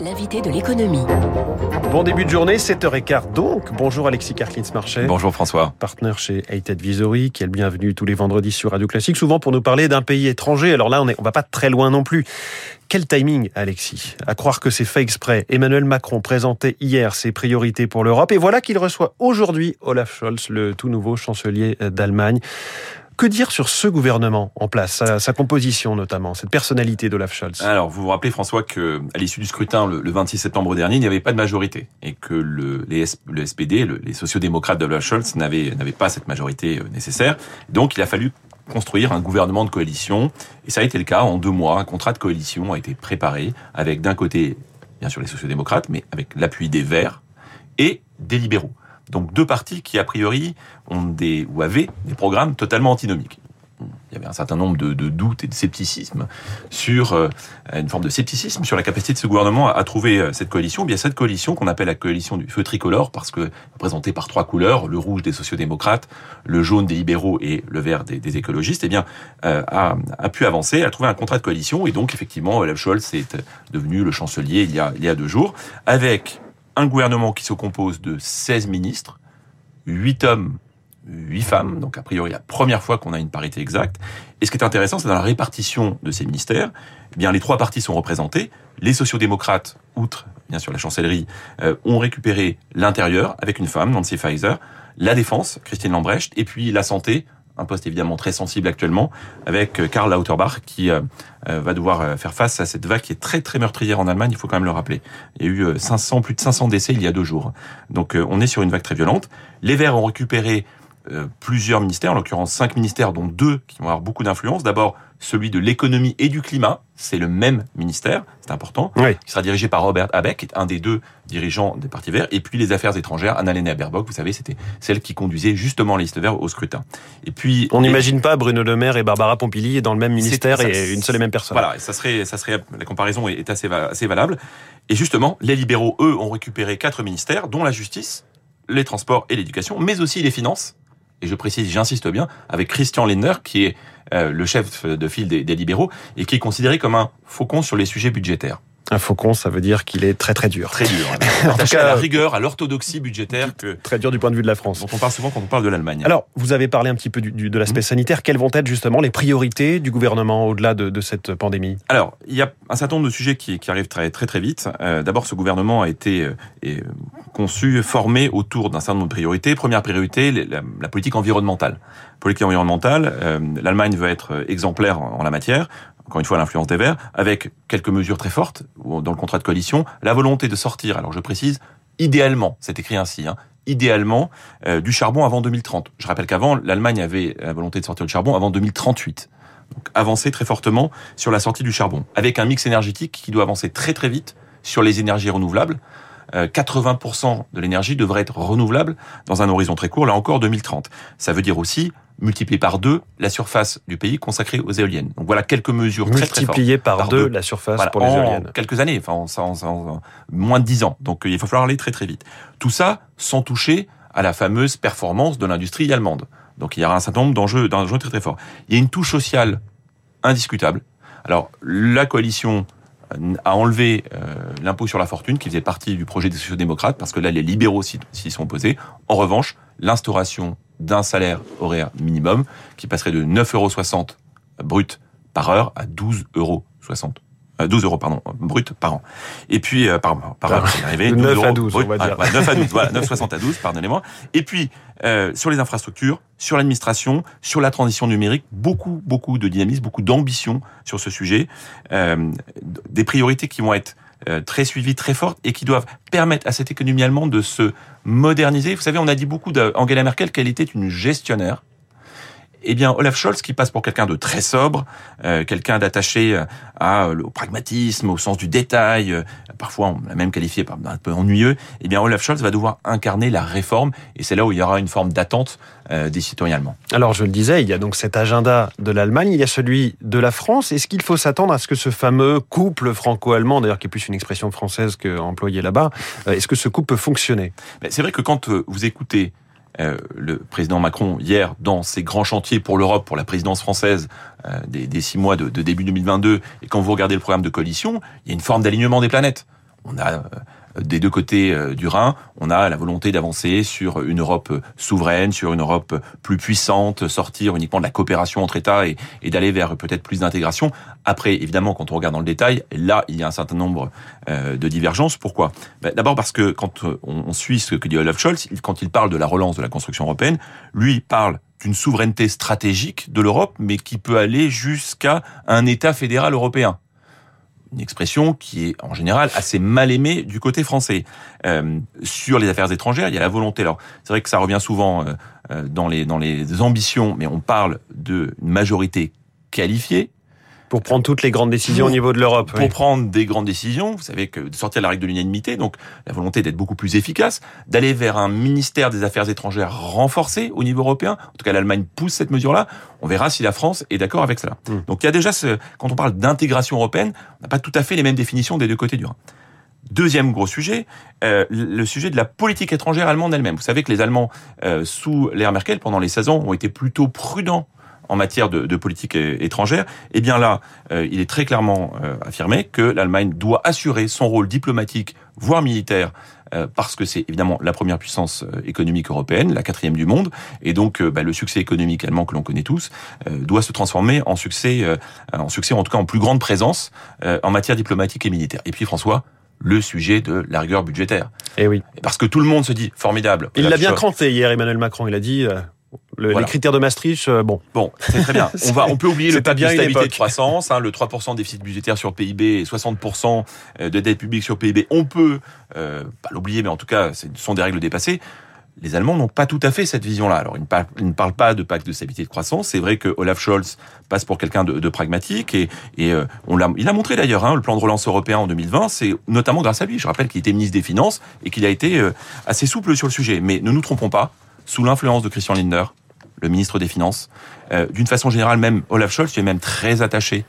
l'invité de l'économie. Bon début de journée, 7h15 donc. Bonjour Alexis Karklins-Marchais. Bonjour François. Partenaire chez Hated Advisory, qui est le bienvenu tous les vendredis sur Radio Classique, souvent pour nous parler d'un pays étranger. Alors là, on, est, on va pas très loin non plus. Quel timing, Alexis? À croire que c'est fait exprès. Emmanuel Macron présentait hier ses priorités pour l'Europe et voilà qu'il reçoit aujourd'hui Olaf Scholz, le tout nouveau chancelier d'Allemagne. Que dire sur ce gouvernement en place, sa, composition notamment, cette personnalité d'Olaf Scholz? Alors, vous vous rappelez François que à l'issue du scrutin le, 26 septembre dernier, il n'y avait pas de majorité et que le, les, le SPD, les sociodémocrates d'Olaf Scholz n'avaient n'avaient pas cette majorité euh, nécessaire. Donc, il a fallu construire un gouvernement de coalition et ça a été le cas en deux mois. Un contrat de coalition a été préparé avec d'un côté, bien sûr, les sociodémocrates, mais avec l'appui des Verts et des libéraux. Donc deux partis qui a priori ont des ou avaient des programmes totalement antinomiques. Il y avait un certain nombre de, doutes et de scepticisme sur euh, une forme de scepticisme sur la capacité de ce gouvernement à, trouver euh, cette coalition. Bien cette coalition qu'on appelle la coalition du feu tricolore parce que représentée par trois couleurs le rouge des sociodémocrates, le jaune des libéraux et le vert des, écologistes, eh bien euh, a, a, pu avancer, a trouvé un contrat de coalition et donc effectivement Olaf Scholz est devenu le chancelier il y a il y a deux jours avec un gouvernement qui se compose de 16 ministres, 8 hommes, 8 femmes, donc a priori la première fois qu'on a une parité exacte. Et ce qui est intéressant, c'est dans la répartition de ces ministères, eh bien les trois partis sont représentés. Les sociodémocrates, outre bien sûr la chancellerie, euh, ont récupéré l'intérieur avec une femme, Nancy Pfizer, la défense, Christine Lambrecht, et puis la santé, un poste évidemment très sensible actuellement, avec euh, Karl Lauterbach qui euh, euh, va devoir faire face à cette vague qui est très très meurtrière en Allemagne, il faut quand même le rappeler. Il y a eu 500, plus de 500 décès il y a deux jours. Donc on est sur une vague très violente. Les Verts ont récupéré plusieurs ministères, en l'occurrence cinq ministères, dont deux qui vont avoir beaucoup d'influence. D'abord, celui de l'économie et du climat, c'est le même ministère, c'est important, oui. qui sera dirigé par Robert qui est un des deux dirigeants des partis verts, et puis les affaires étrangères, Annalena Baerbock, vous savez, c'était celle qui conduisait justement la liste verte au scrutin. Et puis on n'imagine pas Bruno Le Maire et Barbara Pompili dans le même ministère et une seule et même personne. Voilà, ça serait, ça serait la comparaison est assez, assez valable. Et justement, les libéraux, eux, ont récupéré quatre ministères, dont la justice, les transports et l'éducation, mais aussi les finances et je précise, j'insiste bien, avec Christian Lindner, qui est euh, le chef de file des, des, libéraux, et qui est considéré comme un faucon sur les sujets budgétaires. Un faucon, ça veut dire qu'il est très très dur. Très dur. en tout cas, à la rigueur, à l'orthodoxie budgétaire. Très dur du point de vue de la France. Dont on parle souvent quand on parle de l'Allemagne. Alors, vous avez parlé un petit peu du, de l'aspect mmh. sanitaire. Quelles vont être justement les priorités du gouvernement au-delà de, de, cette pandémie? Alors, il y a un certain nombre de sujets qui, qui arrivent très très très vite. Euh, D'abord, ce gouvernement a été euh, conçu, formé autour d'un certain nombre de priorités. Première priorité, la, politique environnementale. Politique environnementale, euh, l'Allemagne veut être exemplaire en, la matière encore une fois l'influence des Verts, avec quelques mesures très fortes dans le contrat de coalition, la volonté de sortir, alors je précise, idéalement, c'est écrit ainsi, hein, idéalement euh, du charbon avant 2030. Je rappelle qu'avant, l'Allemagne avait la volonté de sortir du charbon avant 2038. Donc avancer très fortement sur la sortie du charbon, avec un mix énergétique qui doit avancer très très vite sur les énergies renouvelables. 80% euh, de l'énergie devrait être renouvelable dans un horizon très court, là encore 2030. Ça veut dire aussi multiplier par deux la surface du pays consacrée aux éoliennes. Donc voilà quelques mesures très très fortes. Multiplier par, deux, la surface pour les éoliennes. quelques années, enfin en, moins de dix ans. Donc il va falloir aller très très vite. Tout ça sans toucher à la fameuse performance de l'industrie allemande. Donc il y aura un certain nombre d'enjeux, d'enjeux très très forts. Il y a une touche sociale indiscutable. Alors la coalition a enlevé euh, l'impôt sur la fortune qui faisait partie du projet des sociodémocrates parce que là les libéraux s'y sont opposés. En revanche, l'instauration d'un salaire horaire minimum qui passerait de 9,60 euros brut par heure à 12,60 euros 12 euros pardon brut par an. Et puis euh, par par heure, c'est arrivé 9 à 12 on va dire. 9 à 12 voilà 9,60 à 12 pardonnez-moi. Et puis euh, sur les infrastructures, sur l'administration, sur la transition numérique, beaucoup beaucoup de dynamisme, beaucoup d'ambition sur ce sujet, euh, des priorités qui vont être euh, très suivies, très fortes et qui doivent permettre à cette économie allemande de se moderniser. Vous savez, on a dit beaucoup d'Angela Merkel qu'elle était une gestionnaire eh bien, Olaf Scholz, qui passe pour quelqu'un de très sobre, euh, quelqu'un d'attaché euh, à, euh, au pragmatisme, au sens du détail, parfois on l'a même qualifié par un peu ennuyeux, eh bien, Olaf Scholz va devoir incarner la réforme, et c'est là où il y aura une forme d'attente des citoyens allemands. Alors, je le disais, il y a donc cet agenda de l'Allemagne, il y a celui de la France. Est-ce qu'il faut s'attendre à ce que ce fameux couple franco-allemand, d'ailleurs qui est plus une expression française qu'employée là-bas, est-ce que ce couple peut fonctionner? C'est vrai que quand vous écoutez le président Macron hier dans ses grands chantiers pour l'Europe, pour la présidence française des, six mois de, de début 2022, et quand vous regardez le programme de coalition, il y a une forme d'alignement des planètes. On a des deux côtés euh, du Rhin, on a la volonté d'avancer sur une Europe souveraine, sur une Europe plus puissante, sortir uniquement de la coopération entre États et, d'aller vers peut-être plus d'intégration. Après, évidemment, quand on regarde dans le détail, là, il y a un certain nombre euh, de divergences. Pourquoi? Ben, D'abord parce que quand on suit ce que dit Olaf Scholz, quand il parle de la relance de la construction européenne, lui parle d'une souveraineté stratégique de l'Europe, mais qui peut aller jusqu'à un État fédéral européen une expression qui est en général assez mal aimée du côté français. Euh, sur les affaires étrangères, il y a la volonté. Alors, c'est vrai que ça revient souvent euh, euh, dans les dans les ambitions, mais on parle d'une majorité qualifiée pour prendre toutes les grandes décisions au niveau de l'Europe. Pour prendre des grandes décisions, vous savez que de sortir la règle de l'unanimité, donc la volonté d'être beaucoup plus efficace, d'aller vers un ministère des Affaires étrangères renforcé au niveau européen. En tout cas, l'Allemagne pousse cette mesure-là. On verra si la France est d'accord avec cela. Hmm. Donc il y a déjà, ce, quand on parle d'intégration européenne, on n'a pas tout à fait les mêmes définitions des deux côtés du Rhin. Deuxième gros sujet, euh, le sujet de la politique étrangère allemande elle-même. Vous savez que les Allemands, euh, sous l'ère Merkel, pendant les 16 ans, ont été plutôt prudents en matière de, de politique étrangère, eh bien là, euh, il est très clairement euh, affirmé que l'Allemagne doit assurer son rôle diplomatique, voire militaire, euh, parce que c'est évidemment la première puissance économique européenne, la quatrième du monde, et donc bah, le succès économique allemand que l'on connaît tous doit se transformer en succès, en succès en tout cas en plus grande présence en matière diplomatique et militaire. Et puis François, le sujet de la rigueur budgétaire. Et eh oui. Parce que tout le monde se dit formidable. Il l'a bien cranté hier, Emmanuel Macron. Il a dit les critères de Maastricht, euh, bon. Bon, c'est très bien. On va, on peut oublier le pacte de stabilité de croissance, hein, le 3% de déficit budgétaire sur PIB et 60% euh, de dette publique sur PIB. On peut euh, pas l'oublier, mais en tout cas, ce sont des règles dépassées. Les Allemands n'ont pas tout à fait cette vision-là. Alors, ils ne, parlent, pas de pacte de stabilité de croissance. C'est vrai que Olaf Scholz passe pour quelqu'un de, pragmatique et, et on il a montré d'ailleurs hein, le plan de relance européen en 2020. C'est notamment grâce à lui. Je rappelle qu'il était ministre des Finances et qu'il a été assez souple sur le sujet. Mais ne nous trompons pas. Sous l'influence de Christian Lindner, le ministre des Finances. Euh, d'une façon générale, même Olaf Scholz est même très attaché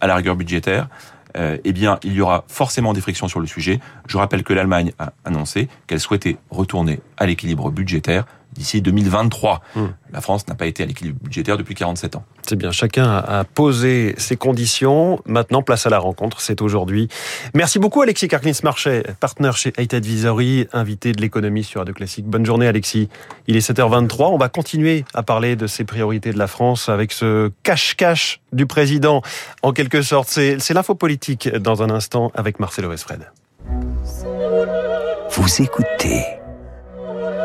à la rigueur budgétaire. Euh, eh bien, il y aura forcément des frictions sur le sujet. Je rappelle que l'Allemagne a annoncé qu'elle souhaitait retourner à l'équilibre budgétaire d'ici 2023. Hmm. La France n'a pas été à l'équilibre budgétaire depuis 47 ans. C'est bien, chacun a posé ses conditions. Maintenant, place à la rencontre, c'est aujourd'hui. Merci beaucoup Alexis Karklins-Marchais, partenaire chez Haight Advisory, invité de l'économie sur Radio Classique. Bonne journée Alexis. Il est 7h23, on va continuer à parler de ces priorités de la France avec ce cache-cache du président. En quelque sorte, c'est l'info politique dans un instant avec Marcelo Esfred. Vous écoutez